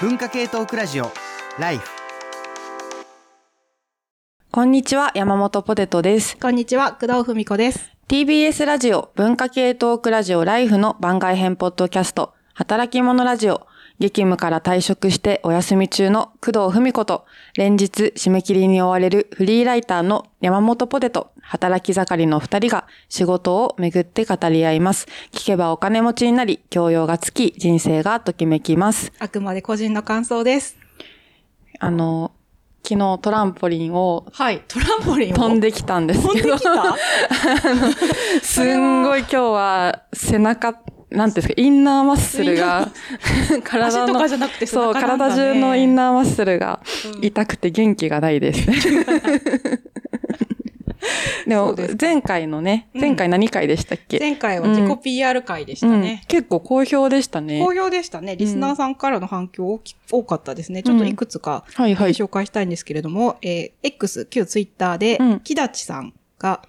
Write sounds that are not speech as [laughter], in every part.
文化系トークラジオライフこんにちは、山本ポテトです。こんにちは、工藤文子です。TBS ラジオ文化系トークラジオライフの番外編ポッドキャスト、働き者ラジオ、激務から退職してお休み中の工藤文子と、連日締め切りに追われるフリーライターの山本ポテト、働き盛りの二人が仕事をめぐって語り合います。聞けばお金持ちになり、教養がつき、人生がときめきます。あくまで個人の感想です。あの、昨日トランポリンをはい、トランポリンを？飛んできたんですけど飛んでき、[laughs] た？すんごい今日は背中、なんていうんですか、インナーマッスルが、体の、足とかじゃなくて背そう、体中のインナーマッスルが痛くて元気がないです。でも前回のね、うん前回何回でしたっけ、前回は自己 PR 会でしたうんね。結構好評でしたね。好評でしたね。リスナーさんからの反響大き多かったですね。ちょっといくつか。紹介したいんですけれども、えー X、旧ツイッターでうん、木立さんが、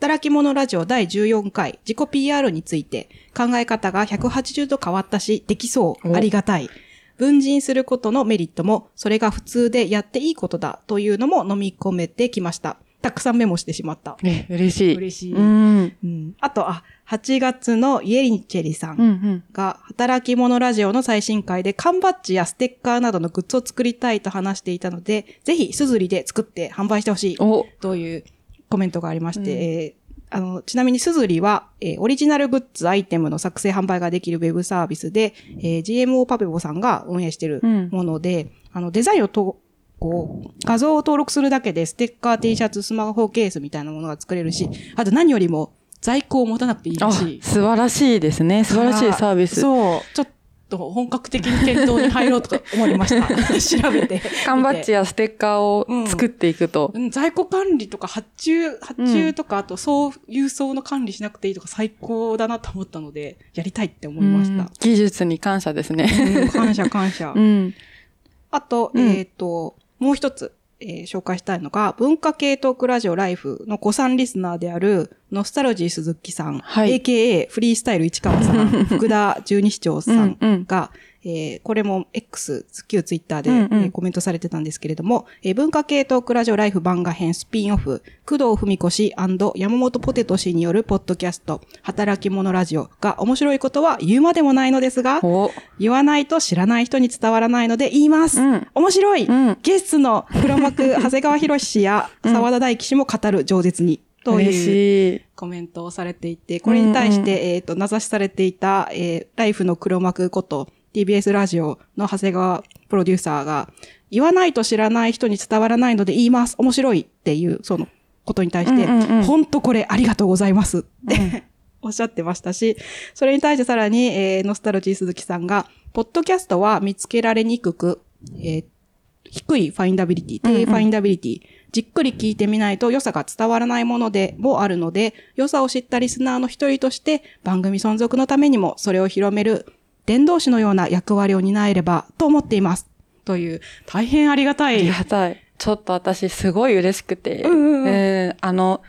働き者ラジオ第14回自己 PR について考え方が180度変わったし、できそう、おありがたい。分人することのメリットも、それが普通でやっていいことだというのも飲み込めてきました。たくさんメモしてしまった。え、嬉しい。嬉しいうん。うん、あと、あ、8月のイエリンチェリさうんんが、働き者ラジオの最新回で缶バッジやステッカーなどのグッズを作りたいと話していたので、ぜひ、すずりで作って販売してほしいというコメントがありまして、うんえーあの、ちなみにすずりは、えーオリジナルグッズアイテムの作成販売ができるウェブサービスで、えー GMO パペボさんが運営しているうんもので、あの、デザインをと、こう、画像を登録するだけで、ステッカー、T シャツ、スマホケースみたいなものが作れるし、あと何よりも、在庫を持たなくていいしい。素晴らしいですね。素晴らしいサービス。そう。ちょっと本格的に検討に入ろうとか思いました。[laughs] 調べて。缶バッジやステッカーを作っていくと。うん在庫管理とか発注、発注とか、あと送、郵送の管理しなくていいとか最高だなと思ったので、やりたいって思いましうんた。技術に感謝ですね。うん感謝感謝。[laughs] うん。あと、うんえっ、と、もう一つ、えー紹介したいのが、文化系トークラジオライフの子さんリスナーである、ノスタルジー鈴木さん、はい。AKA フリースタイル市川さん、[laughs] 福田十二市長さんが、えーこれも X、旧ツイッターで、うんうんえーコメントされてたんですけれども、えー文化系トークラジオライフ番外編スピンオフ、工藤文子氏山本ポテト氏によるポッドキャスト、働き者ラジオが面白いことは言うまでもないのですが、お、言わないと知らない人に伝わらないので言います。うん面白い、うんゲストの [laughs] 黒幕、長谷川博氏や沢田大樹氏も語る饒舌に。と嬉いう。コメントをされていて、これに対して、えっ、と、名指しされていた、えーライフの黒幕こと TBS ラジオの長谷川プロデューサーが、言わないと知らない人に伝わらないので言います。面白いっていう、そのことに対して、うんうんうん。本当これありがとうございます。って、おっしゃってましたし、それに対してさらに、えーノスタルジー鈴木さんが、ポッドキャストは見つけられにくく、えー低いファインダビリティ、低ファインダビリティ、じっくり聞いてみないと良さが伝わらないものでもあるので、良さを知ったリスナーの一人として番組存続のためにもそれを広める伝道師のような役割を担えればと思っています。という、大変ありがたありい。がたい。ちょっと私すごい嬉しくて。うんうんうんえーあの、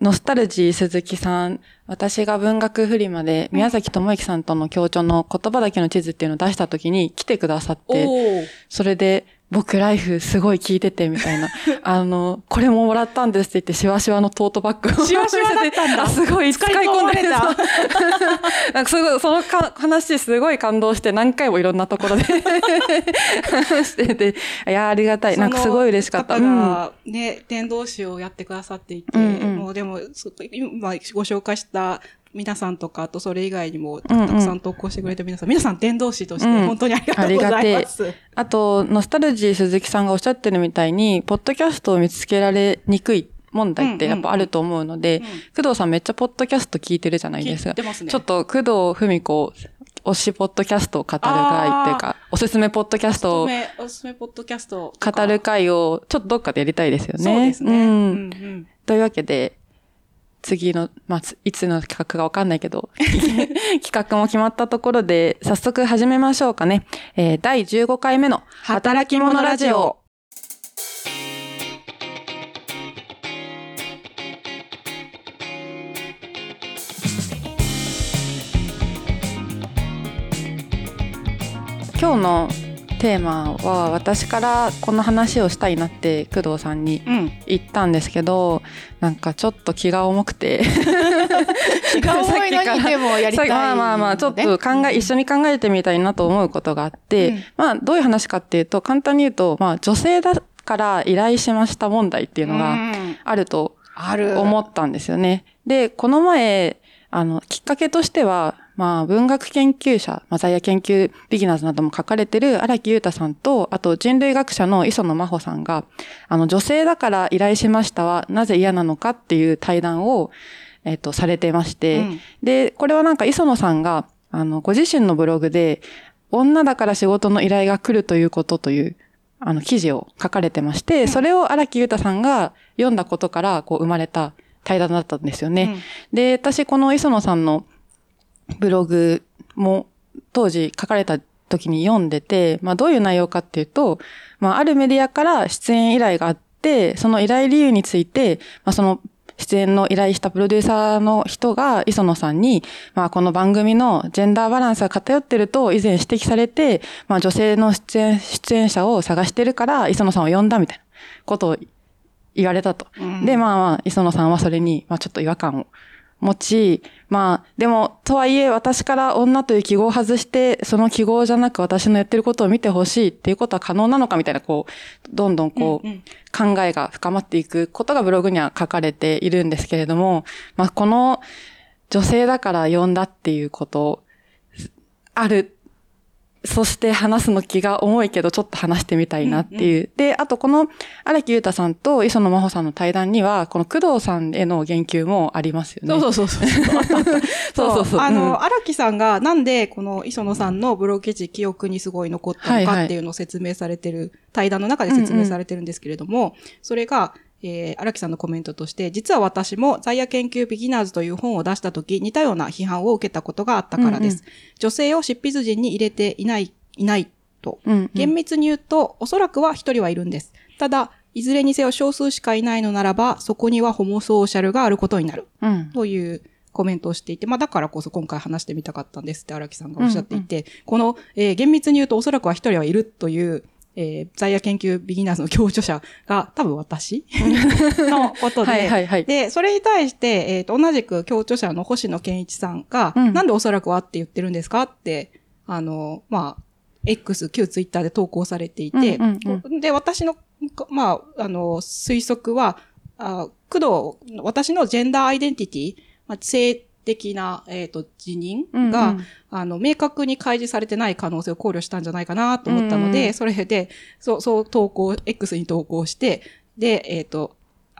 ノスタルジー鈴木さん、私が文学フリマで宮崎智之さんとの協調の言葉だけの地図っていうのを出した時に来てくださって、ーそれで、僕ライフすごい聞いててみたいな。[laughs] あの、これももらったんですって言って、シワシワのトートバッグを。[laughs] シワシワだったんだ [laughs] あすごい使い込んでたなんかすごい、そのか話すごい感動して、何回もいろんなところで話してて、いや、ありがたい。なんかすごい嬉しかった。方がね、伝道師をやってくださっていて、うんうんもうでも、そ今ご紹介した皆さんとか、あとそれ以外にもうんうんたくさん投稿してくれた皆さん、皆さん伝道師としてうん。本当にありがとうございます。あと、ノスタルジー鈴木さんがおっしゃってるみたいに、ポッドキャストを見つけられにくい問題ってやっぱあると思うので、うん。うん工藤さんめっちゃポッドキャスト聞いてるじゃないですか。聞いてますね。ちょっと工藤文子推しポッドキャストを語る会っていうか、おすすめポッドキャスおトをおすすめポッドキャスト語る会をちょっとどっかでやりたいですよね。そうですね。ううんんうん。というわけで、次の、まあ、いつの企画かわかんないけど、[laughs] 企画も決まったところで、早速始めましょうかね。えー第15回目の働き者ラジオ。今日のテーマは私からこの話をしたいなって工藤さんにうん。言ったんですけどなんかちょっと気が重くて気が重いのに [laughs] でもやりたい、さまあまあまあちょっと考え、一緒に考えてみたいなと思うことがあって、うんまあどういう話かっていうと簡単に言うとまあ女性だから依頼しました問題っていうのがうんあるとある。思ったんですよね。で、この前、あの、きっかけとしては、まあ、文学研究者、マザイア研究ビギナーズなども書かれてる荒木優太さんと、あと人類学者の磯野真帆さんが、あの、女性だから依頼しましたは、なぜ嫌なのかっていう対談を、えっ、と、されてまして、うん。で、これはなんか磯野さんが、あの、ご自身のブログで、女だから仕事の依頼が来るということという、あの、記事を書かれてまして、それを荒木優太さんが読んだことから、こう、生まれた対談だったんですよね。で、私、この磯野さんのブログも当時書かれた時に読んでて、まあどういう内容かっていうと、まああるメディアから出演依頼があって、その依頼理由について、まあその出演の依頼したプロデューサーの人が磯野さんに、まあこの番組のジェンダーバランスが偏ってると以前指摘されて、まあ女性の出演、出演者を探してるから磯野さんを呼んだみたいなことを言われたと。うんで、まあまあ、磯野さんはそれに、まあちょっと違和感を持ち、まあ、でも、とはいえ、私から女という記号を外して、その記号じゃなく私のやってることを見てほしいっていうことは可能なのかみたいな、こう、どんどんこう、うんうん。考えが深まっていくことがブログには書かれているんですけれども、まあ、この女性だから呼んだっていうこと、あるそして話すの気が重いけど、ちょっと話してみたいなっていう。で、あとこの荒木優太さんと磯野真帆さんの対談には、この工藤さんへの言及もありますよね。そうそうそうそう。[laughs] そうそうそううんあの、荒木さんがなんでこの磯野さんのブログ記事記憶にすごい残ったのはいはいかっていうのを説明されてる、対談の中で説明されてるんですけれども、それが、えー、荒木さんのコメントとして、実は私も在野研究ビギナーズという本を出したとき、似たような批判を受けたことがあったからです。女性を執筆陣に入れていない、いないと。うんうん厳密に言うと、おそらくは一人はいるんです。ただ、いずれにせよ少数しかいないのならば、そこにはホモソーシャルがあることになる。うん。というコメントをしていて、まあだからこそ今回話してみたかったんですって荒木さんがおっしゃっていて、この、えー厳密に言うとおそらくは一人はいるという、えー在野研究ビギナーズの教著者が多分私のことで、[laughs] はいはいはい。で、それに対して、えーと、同じく教著者の星野健一さんが、うん。なんでおそらくはって言ってるんですかって、あの、まあ、X、旧ツイッターで投稿されていて、うんうん。で、私の、まあ、あの、推測は、あ工藤、私のジェンダーアイデンティティ、まあ、性的な、えっ、と、辞任が、うんうん。あの、明確に開示されてない可能性を考慮したんじゃないかなと思ったので、うんうん。それで、そう、そう投稿、X に投稿して、で、えっ、と、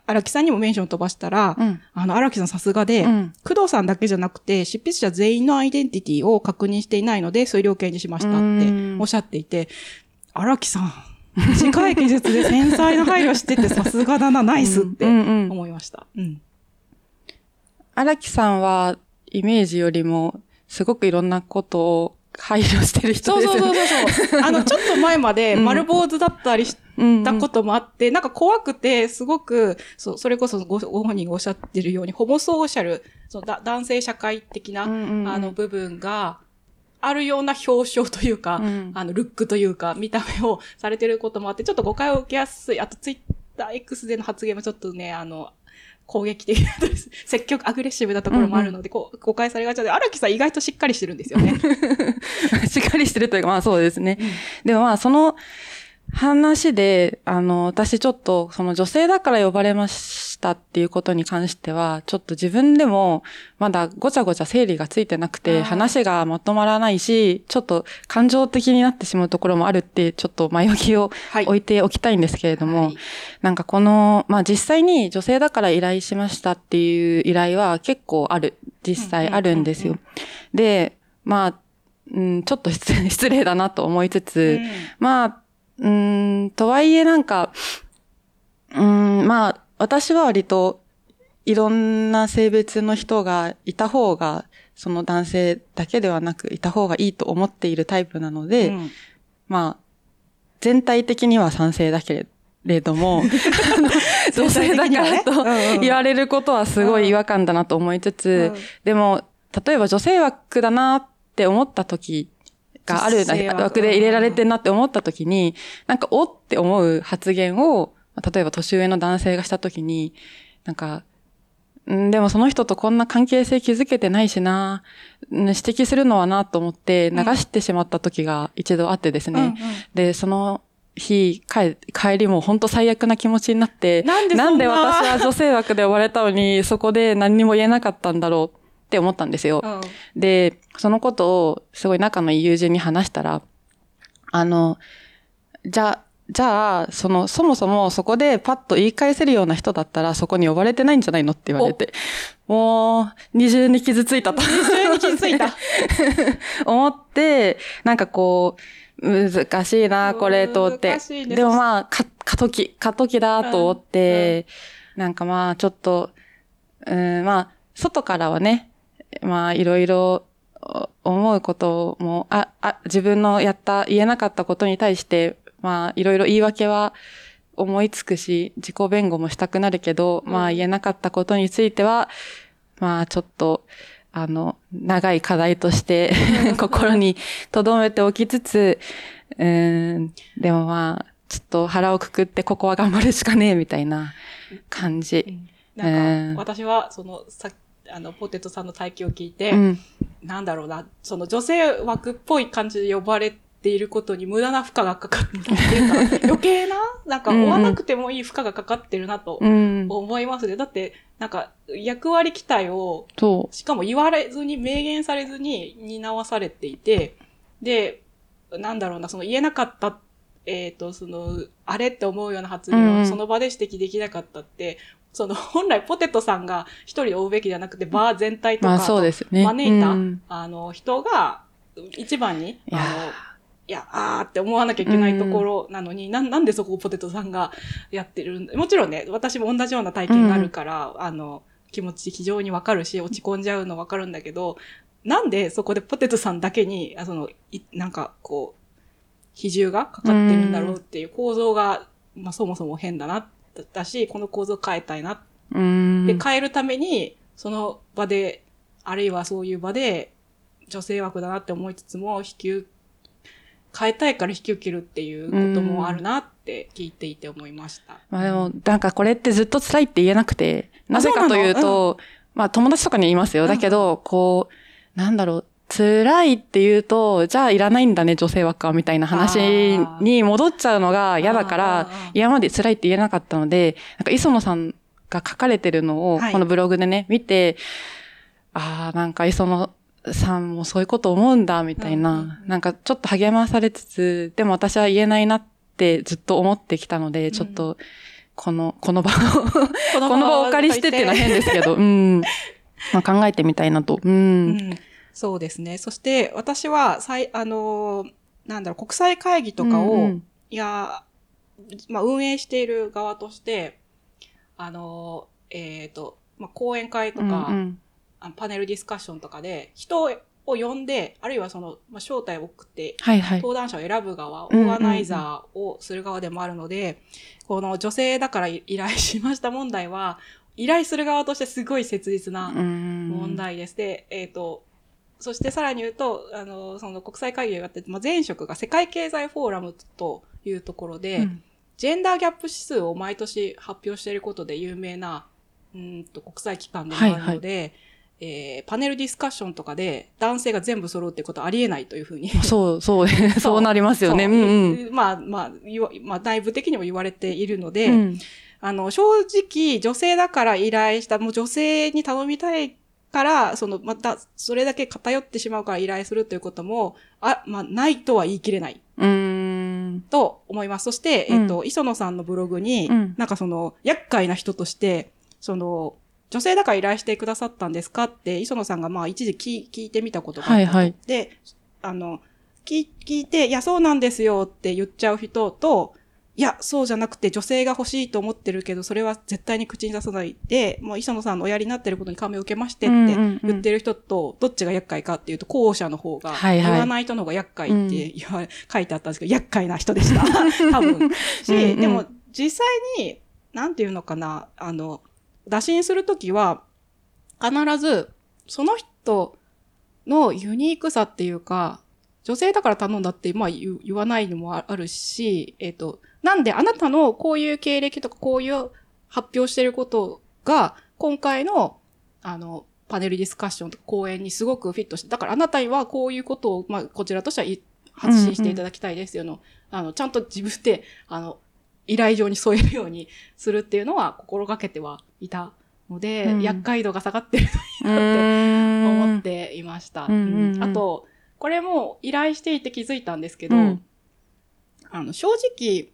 荒木さんにもメンション飛ばしたら、うん。あの、荒木さんさすがで、うん。工藤さんだけじゃなくて、執筆者全員のアイデンティティを確認していないので、推量刑にしましたってうん。おっしゃっていて、荒木さん、短い技術で繊細な配慮しててさすがだな、ナイスって思いました。うん。荒木さんは、イメージよりも、すごくいろんなことを配慮してる人ですよね。そうそうそうそう。[laughs] あの、ちょっと前までうん丸坊主だったりしたこともあって、なんか怖くて、すごく、そう、それこそごご本人がおっしゃってるように、ホモソーシャル、そうだ男性社会的な、うんうんうんあの部分が、あるような表彰というか、うんあの、ルックというか、見た目をされてることもあって、ちょっと誤解を受けやすい。あと、ツイッター X での発言もちょっとね、あの、攻撃的な積極アグレッシブなところもあるので、こう誤解されがちで、荒木さん意外としっかりしてるんですよね。[laughs] しっかりしてるというか、まあそうですね。でもまあその話で、あの、私ちょっとその女性だから呼ばれましたっていうことに関しては、ちょっと自分でもまだごちゃごちゃ整理がついてなくあて、ー話がまとまらないし、ちょっと感情的になってしまうところもあるって、ちょっと前置きをはい。置いておきたいんですけれども、はい。なんかこの、まあ実際に女性だから依頼しましたっていう依頼は結構ある、実際あるんですよ。で、まあ、うん、ちょっと失礼失礼だなと思いつつ、うん。まあ、うん、とはいえなんか、うん、まあ、私は割といろんな性別の人がいた方が、その男性だけではなくいた方がいいと思っているタイプなので、うん。まあ、全体的には賛成だけれども、[laughs] 女性だからと言われることはすごい違和感だなと思いつつ、うん。でも、例えば女性枠だなって思った時がある枠枠で入れられてんなって思った時に、なんか、おって思う発言を、例えば年上の男性がした時に、なんか、んでもその人とこんな関係性築けてないしな、ん指摘するのはなと思って流してしまった時が一度あってですね。うんうん。で、その日、帰帰りも本当最悪な気持ちになって、なんで私は女性枠で呼ばれたのに、そこで何にも言えなかったんだろうって思ったんですよ。うんで、そのことをすごい仲のいい友人に話したら、あの、じゃあ、じゃあ、その、そもそもそこでパッと言い返せるような人だったらそこに呼ばれてないんじゃないのって言われて、もう、二重に傷ついたと。二重に傷ついた。[laughs] 思って、なんかこう、難しいな、これ、と思って難しい。ねでもまあ、か、過渡期、過渡期だと思って、なんかまあ、ちょっと、うん、まあ、外からはね、まあ、いろいろお思うことも、あ、あ、自分のやった、言えなかったことに対して、まあ、いろいろ言い訳は思いつくし、自己弁護もしたくなるけど、まあ、言えなかったことについては、まあ、ちょっと、あの、長い課題として、[laughs] 心に留めておきつつ、うーん、でもまあ、ちょっと腹をくくってここは頑張るしかねえ、みたいな感じ。なんか、私は、その、さあの、ポテトさんの体験を聞いて、うん。なんだろうな、その女性枠っぽい感じで呼ばれていることに無駄な負荷がかかってるっていうか、[laughs] 余計な、なんかうんうん追わなくてもいい負荷がかかってるなとうん。思いますね。だって、なんか、役割期待を、そしかも言われずに、明言されずに担わされていて、で、なんだろうな、その言えなかった、えっ、と、その、あれって思うような発言うんうんをその場で指摘できなかったって、その、本来ポテトさんが一人追うべきじゃなくて、バー全体う。とか。招いた、うんあの、人が、一番に、いやーあの、いや、あーって思わなきゃいけないところなのに、なんなんでそこをポテトさんがやってるんだもちろんね、私も同じような体験があるから、あの、気持ち非常にわかるし、落ち込んじゃうのわかるんだけど、なんでそこでポテトさんだけに、あその、いなんかこう、比重がかかってるんだろうっていう構造が、まあそもそも変だな、だし、この構造を変えたいなうん。で、変えるために、その場で、あるいはそういう場で、女性枠だなって思いつつも、引き受変えたいから引き受けるっていうこともあるなって聞いていて思いました。まあでも、なんかこれってずっと辛いって言えなくて、なぜかというそうなと、まあ友達とかに言いますよ。だけど、こう、なんだろう、辛いって言うと、じゃあいらないんだね、女性枠は、みたいな話に戻っちゃうのが嫌だかあらー、今まで辛いって言えなかったので、なんか磯野さんが書かれてるのを、はい。このブログでね、見て、ああ、なんか磯野さんもそういうこと思うんだ、みたいな、うんなんかちょっと励まされつつ、でも私は言えないなってずっと思ってきたので、ちょっと、この、この場を、ここの場をお借りしてっていうのは変ですけど、うん。まあ考えてみたいなと。うん。うん、そうですね。そして、私は、さい、あのーなんだろう、国際会議とかを、うんうんいや、まあ、運営している側として、あのーえっ、と、まあ、講演会とか、うんうんあのパネルディスカッションとかで、人を呼んで、あるいはその、まあ、招待を送って、はいはい。登壇者を選ぶ側、オうんうんうんーガナイザーをする側でもあるので、この女性だから依頼しました問題は、依頼する側としてすごい切実なうん問題です。で、えっ、と、そしてさらに言うと、あの、その国際会議をやってて、まあ、前職が世界経済フォーラムというところで、うんジェンダーギャップ指数を毎年発表していることで有名な、うーんと国際機関でもあるので、えーパネルディスカッションとかで男性が全部揃うってことはありえないというふうに。そう、[laughs] そう、そうなりますよね。うそんうん。まあまあ、まあ内部的にも言われているので、うんあの、正直、女性だから依頼した、もう女性に頼みたいから、その、また、それだけ偏ってしまうから依頼するということも、あ、まあ、ないとは言い切れないうん。と思います。そして、うんえっと、磯野さんのブログに、うんなんかその、厄介な人として、その、女性だから依頼してくださったんですかって、磯野さんがまあ一時聞聞いてみたことがあったと。はいはいで、あの、聞聞いて、いや、そうなんですよって言っちゃう人と、いや、そうじゃなくて女性が欲しいと思ってるけど、それは絶対に口に出さないで、もう磯野さんのおやりになってることに感銘を受けましてって言ってる人と、どっちが厄介かっていうと、後者の方が、言わない人の方が厄介って言われ、書いてあったんですけど、厄介な人でした。[laughs] 多分。し、うんうんでも、実際に、なんていうのかな、あの、打診するときは、必ず、その人のユニークさっていうか、女性だから頼んだって、まあ言わないのもああるし、えっ、と、なんであなたのこういう経歴とかこういう発表してることが、今回の、あの、パネルディスカッションとか講演にすごくフィットして、だからあなたにはこういうことを、まあ、こちらとしては言発信していただきたいですよの、あの、ちゃんと自分で、あの、依頼状に添えるようにするっていうのは心がけてはいたので、うん。厄介度が下がってるといいなって思っていました。うんうんうん。うん。あと、これも依頼していて気づいたんですけど、うん。あの、正直、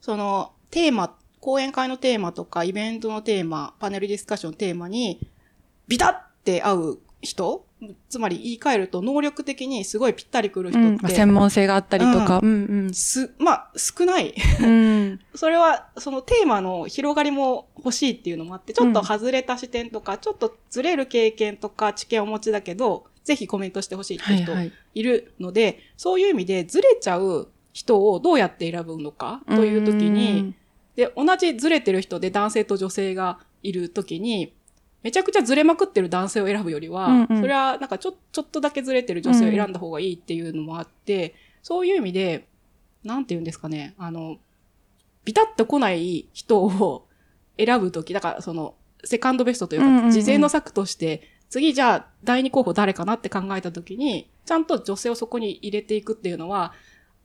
その、テーマ、講演会のテーマとか、イベントのテーマ、パネルディスカッションのテーマに、ビタって合う人つまり言い換えると、能力的にすごいぴったりくる人って、専門性があったりとか。うんす、まあ、少ない。うん。うん。それは、そのテーマの広がりも欲しいっていうのもあって、ちょっと外れた視点とか、ちょっとずれる経験とか知見をお持ちだけど、ぜひコメントしてほしいって人はいはい。いるので、そういう意味でずれちゃう人をどうやって選ぶのかという時に、で、同じずれてる人で男性と女性がいる時に、めちゃくちゃずれまくってる男性を選ぶよりは、うんうん。それはなんかちょ、ちょっとだけずれてる女性を選んだ方がいいっていうのもあって、そういう意味で、なんて言うんですかね、あの、ビタッと来ない人を選ぶとき、だからその、セカンドベストというか、うんうんうん。事前の策として、次じゃあ第二候補誰かなって考えたときに、ちゃんと女性をそこに入れていくっていうのは、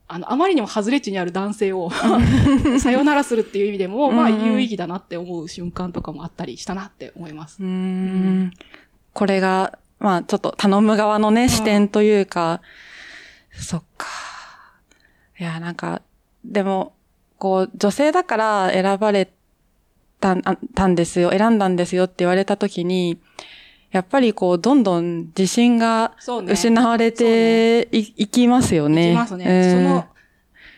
あの、あまりにも外れ値にある男性を [laughs] さよならするっていう意味でも、まあ、有意義だなって思う瞬間とかもあったりしたなって思います。うーん。これが、まあちょっと頼む側のね、視点というか、そっか。いや、なんか、でも、こう、女性だから選ばれたんあたんですよ、選んだんですよって言われたときに、やっぱりこう、どんどん自信が。失われてい,、いきますよね。いきますね。うんその、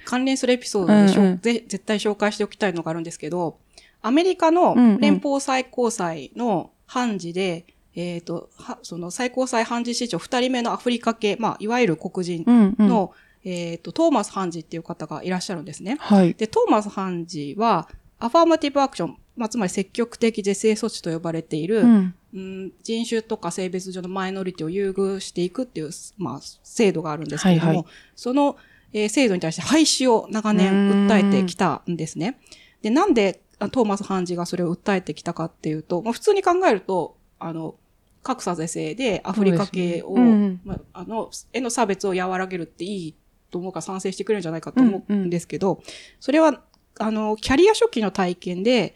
関連するエピソードでしょ、うんうんぜ絶対紹介しておきたいのがあるんですけど、アメリカのうんうん連邦最高裁の判事で、えっ、と、はその最高裁判事史上二人目のアフリカ系、まあ、いわゆる黒人うんうん。の、えっ、と、トーマス判事っていう方がいらっしゃるんですね。はい。で、トーマス判事は、アファーマティブアクション、まあ、つまり積極的是正措置と呼ばれている、うん。うん、人種とか性別上のマイノリティを優遇していくっていう、まあ、制度があるんですけれども、はいはい。その、えー制度に対して廃止を長年訴えてきたんですね。で、なんであトーマス判事がそれを訴えてきたかっていうと、まあ、普通に考えると、あの、格差是正でアフリカ系を、ね。うんまあ、あの、への差別を和らげるっていいと思うから賛成してくれるんじゃないかと思うんですけど、それは、あの、キャリア初期の体験で、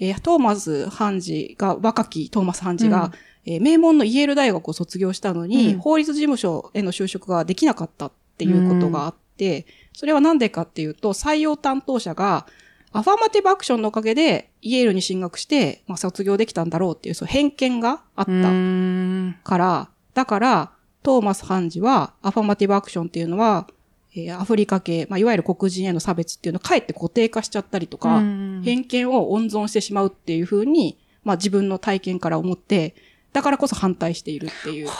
えートーマス判事が、若きトーマス判事が、えー名門のイェール大学を卒業したのに、うん。法律事務所への就職ができなかったっていうことがあって、それはなんでかっていうと、採用担当者が、アファーマティブアクションのおかげで、イェールに進学して、まあ、卒業できたんだろうっていう、そう偏見があったん。から、だから、トーマス判事は、アファーマティブアクションっていうのは、えーアフリカ系、まあ、いわゆる黒人への差別っていうのをかえって固定化しちゃったりとか、うん偏見を温存してしまうっていうふうに、まあ自分の体験から思って、だからこそ反対しているっていうの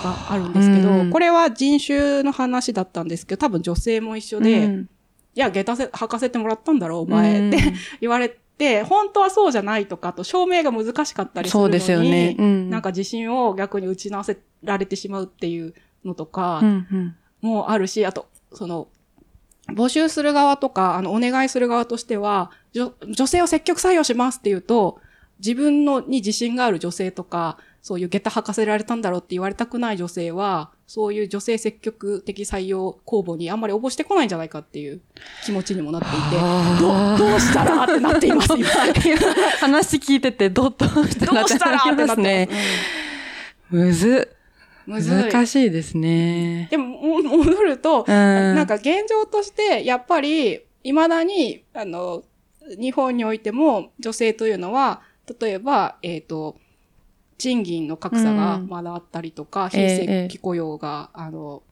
があるんですけど、うんこれは人種の話だったんですけど、多分女性も一緒で、いうん。や、下駄せ、履かせてもらったんだろう、お前、うん。って言われて、本当はそうじゃないとか、あと証明が難しかったりするのに、そうですよね。うん。なんか自信を逆に打ち直せられてしまうっていうのとかうんうあるし、あと、その、募集する側とか、あの、お願いする側としては、女女性を積極採用しますっていうと、自分のに自信がある女性とか、そういう下駄履かせられたんだろうって言われたくない女性は、そういう女性積極的採用公募にあんまり応募してこないんじゃないかっていう気持ちにもなっていて、どう、どうしたらってなっています、今。[laughs] 話聞いてて、どうどうしたらってなってますね。むずっ。むずい。難しいですね。でも、も戻ると、うん。なんか現状として、やっぱり、未だに、あの、日本においても女性というのは、例えば、えっ、と、賃金の格差がまだあったりとか、非ええ正規雇用が、あの、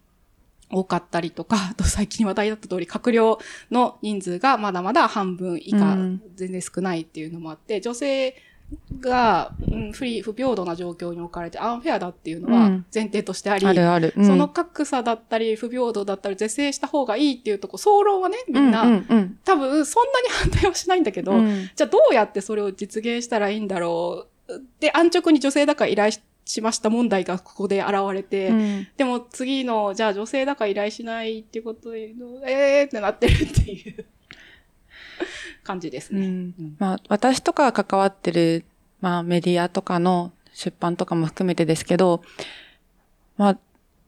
多かったりとか、[laughs] あと最近話題だった通り、閣僚の人数がまだまだ半分以下、うん全然少ないっていうのもあって、女性が、うん、不利、不平等な状況に置かれてアンフェアだっていうのはうん。前提としてあり、あるある。うん。その格差だったり、不平等だったり、是正した方がいいっていうとこ、総論はね、みんな、うんうん。うん多分そんなに反対はしないんだけど、うん。じゃあどうやってそれを実現したらいいんだろう。で、安直に女性だから依頼ししました問題がここで現れて、うん。でも次の、じゃあ女性だから依頼しないっていうことで、えーってなってるっていう感じですね。うん。うん。まあ、私とかが関わってる、まあ、メディアとかの出版とかも含めてですけど、まあ、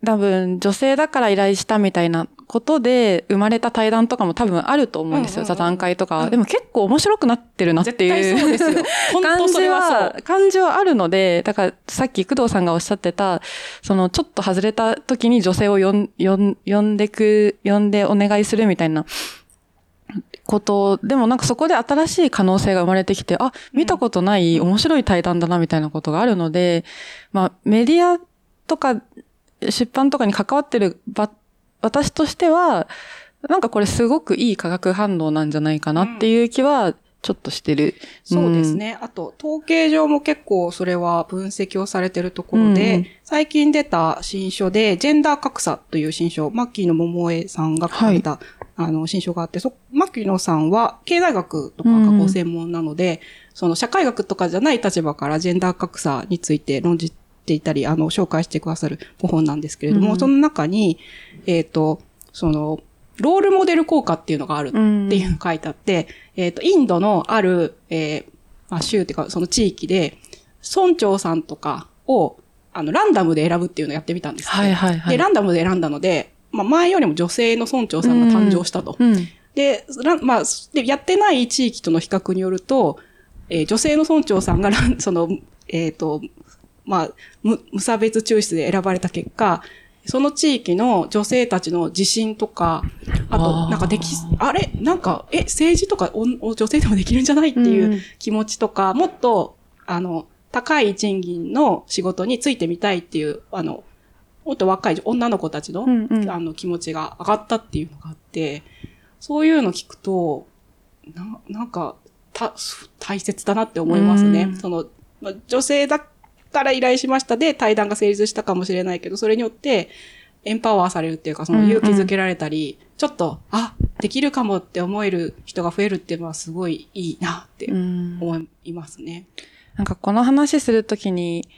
多分、女性だから依頼したみたいなことで生まれた対談とかも多分あると思うんですよ、座談会とかでも結構面白くなってるなっていう。[laughs] 感じは感じはあるので、だからさっき工藤さんがおっしゃってた、そのちょっと外れた時に女性を呼ん、呼んでく、呼んでお願いするみたいなこと、でもなんかそこで新しい可能性が生まれてきて、あ、見たことない面白い対談だなみたいなことがあるので、まあメディアとか出版とかに関わってるば、私としては、なんかこれすごくいい化学反応なんじゃないかなっていう気はちょっとしてる。そうですね。あと、統計上も結構それは分析をされてるところで、うん最近出た新書で、ジェンダー格差という新書、マッキーの桃江さんが書かれた、あの、新書があって、そ、マッキーのさんは経済学とかがご専門なので、その社会学とかじゃない立場からジェンダー格差について論じていたり、あの、紹介してくださるご本なんですけれども、うん。その中に、えっ、と、その、ロールモデル効果っていうのがあるっていうのが書いてあって、えっ、と、インドのある、えーまあ、州っていうか、その地域で、村長さんとかを、あの、ランダムで選ぶっていうのをやってみたんですはいはいはい。で、ランダムで選んだので、まあ、前よりも女性の村長さんが誕生したと。うん。で、まあ、で、やってない地域との比較によると、えー女性の村長さんが [laughs] その、えっ、と、まあ、無無差別抽出で選ばれた結果、その地域の女性たちの自信とか、ああと、ーなんかでき、あれ？なんか、え、政治とかお女性でもできるんじゃないっていううん気持ちとか、もっと、あの、高い賃金の仕事についてみたいっていう、あの、もっと若い女の子たちの、うんうんあの気持ちが上がったっていうのがあって、そういうの聞くと、ななんか、た、大切だなって思いますね。うんその、まあ女性だから依頼しましたで対談が成立したかもしれないけど、それによってエンパワーされるっていうか、その勇気づけられたり、ちょっと、あ、できるかもって思える人が増えるっていうのはすごいいいなってうん思いますね。なんかこの話するときに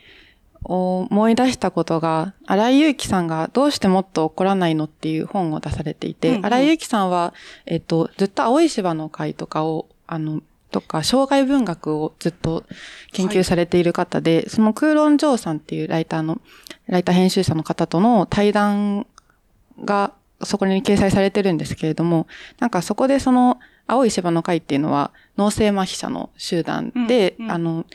思い出したことが、荒井祐樹さんがどうしてもっと怒らないのっていう本を出されていて、うんうん。荒井祐樹さんは、えっと、ずっと青い芝の会とかを、あの、とか、障害文学をずっと研究されている方で、その空論ジョーさんっていうライターの、ライター編集者の方との対談がそこに掲載されてるんですけれども、なんかそこでその青い芝の会っていうのは脳性麻痺者の集団で、うんうん。あの、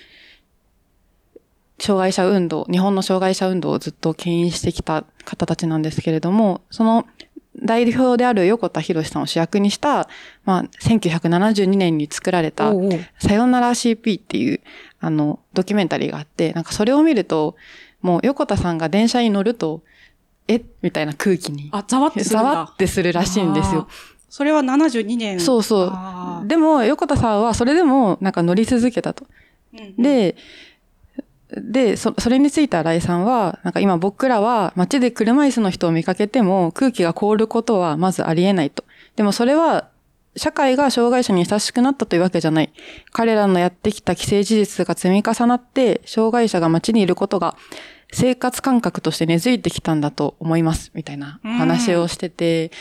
障害者運動、日本の障害者運動をずっと牽引してきた方たちなんですけれども、その代表である横田博さんを主役にした、まあ、1972年に作られた、さよなら CP っていう、あの、ドキュメンタリーがあって、なんかそれを見ると、もう横田さんが電車に乗ると、え？みたいな空気に、あ、ざわってするんだ。ざわってするらしいんですよ。それは72年。そうそうでも、横田さんはそれでもなんか乗り続けたと。うんうんで、で、そ、それについて新井さんは、なんか今僕らは街で車椅子の人を見かけても空気が凍ることはまずありえないと。でもそれは社会が障害者に優しくなったというわけじゃない。彼らのやってきた既成事実が積み重なって、障害者が街にいることが生活感覚として根付いてきたんだと思います。みたいな話をしてて、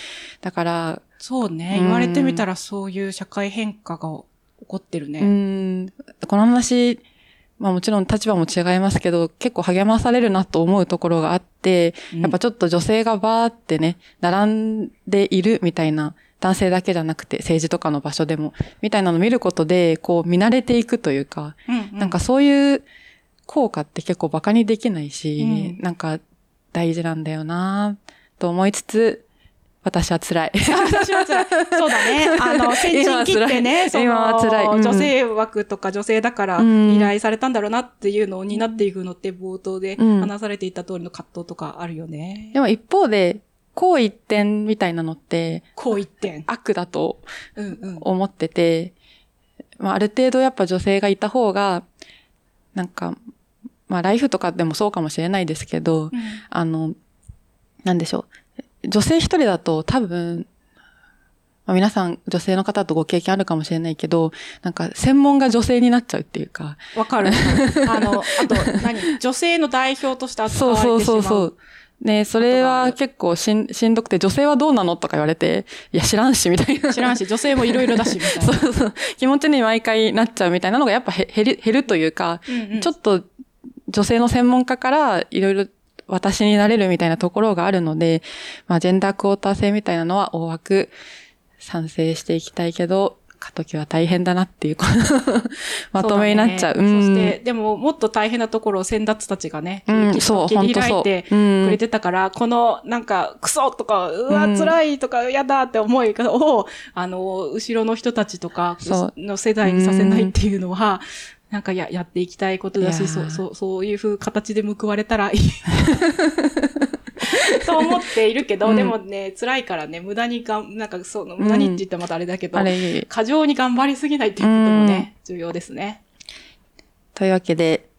だから、そうね。うん言われてみたらそういう社会変化が起こってるうね。ん、この話、まあもちろん立場も違いますけど、結構励まされるなと思うところがあって、うん。やっぱちょっと女性がバーってね、並んでいるみたいな、男性だけじゃなくて政治とかの場所でも、みたいなのを見ることで、こう見慣れていくというか、うんうなんかそういう効果って結構バカにできないし、うん。なんか大事なんだよなと思いつつ、私は辛い。私は辛い。[laughs] そうだね。あの、先陣切ってね、そは辛いうん女性枠とか女性だからうん依頼されたんだろうなっていうのを担っていくのって冒頭でうん話されていた通りの葛藤とかあるよね。でも一方で、こう一点みたいなのってこう一点。悪だとうんうん。思ってて、まあ、ある程度やっぱ女性がいた方が、なんか、まあ、ライフとかでもそうかもしれないですけど、あの、なんでしょう。女性一人だと多分、まあ、皆さん女性の方とご経験あるかもしれないけど、なんか専門が女性になっちゃうっていうか。わかる。[laughs] あの、あと、何？女性の代表として扱われてしまう。そうそうそうそう。ねそれは結構しんしんどくて、女性はどうなのとか言われて、いや知らんし、みたいな。知らんし、女性もいろいろだし、みたいな。[laughs] そうそう。気持ちに毎回なっちゃうみたいなのがやっぱ減る、減るというか、うんうんちょっと女性の専門家からいろいろ私になれるみたいなところがあるので、まあジェンダークォーター制みたいなのは大枠賛成していきたいけど、過渡期は大変だなっていう、[laughs] まとめになっちゃう。そだね。ん。そして、でも、もっと大変なところを先達たちがね、うんそう切り開いてくれてたから、この、なんか、クソとか、うわ、うん。辛いとか、やだって思いを、あの、後ろの人たちとかの世代にさせないっていうのは、なんかや、やっていきたいことだし、そう、そう、そういう風形で報われたらいい。[laughs] と思っているけど、うんでもね、辛いからね、無駄にがん、なんかそう、無駄にって言ったらまたあれだけど、あれ、過剰に頑張りすぎないっていうこともね、重要ですね。というわけで、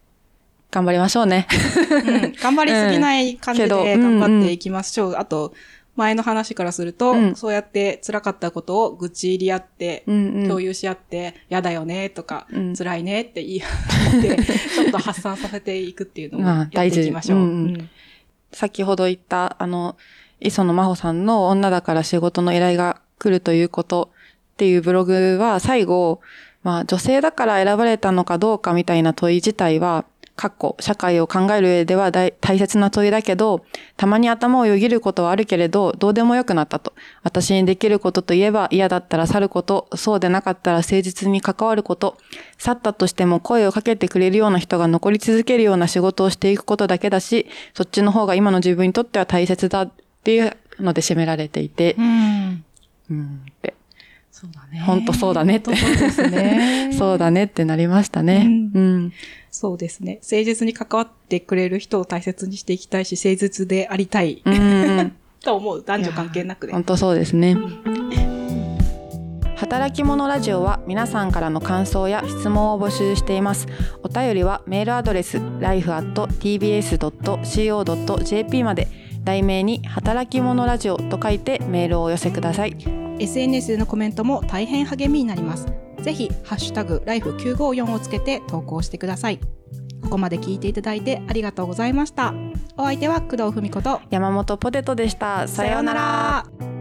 頑張りましょうね。うん頑張りすぎない感じで頑張っていきましょう。あと、前の話からすると、うん。そうやって辛かったことを愚痴入り合って、うんうん。共有し合って、やだよねとか、うん。辛いねって言い合って、[laughs] ちょっと発散させていくっていうのをまあやっていきましょう。大事。うんうん。先ほど言った、あの、磯野真帆さんの女だから仕事の依頼が来るということっていうブログは最後、まあ女性だから選ばれたのかどうかみたいな問い自体は、かっこ社会を考える上では大大切な問いだけど、たまに頭をよぎることはあるけれど、どうでもよくなったと。私にできることといえば嫌だったら去ること、そうでなかったら誠実に関わること、去ったとしても声をかけてくれるような人が残り続けるような仕事をしていくことだけだし、そっちの方が今の自分にとっては大切だっていうので締められていて、うん。うんって。そうだね。ほんとそうだねってそうですね。[laughs] そうだねってなりましたね。ううん。そうですね。誠実に関わってくれる人を大切にしていきたいし、誠実でありたい、うん。[laughs] と思う。男女関係なくね。本当そうですね。働き者ラジオは皆さんからの感想や質問を募集しています。お便りはメールアドレス life.tbs.co.jp まで題名に働き者ラジオと書いてメールをお寄せください。SNS でのコメントも大変励みになります。ぜひ、ハッシュタグ、ライフ954をつけて投稿してください。ここまで聞いていただいてありがとうございました。お相手は工藤文子と、山本ポテトでした。さようなら。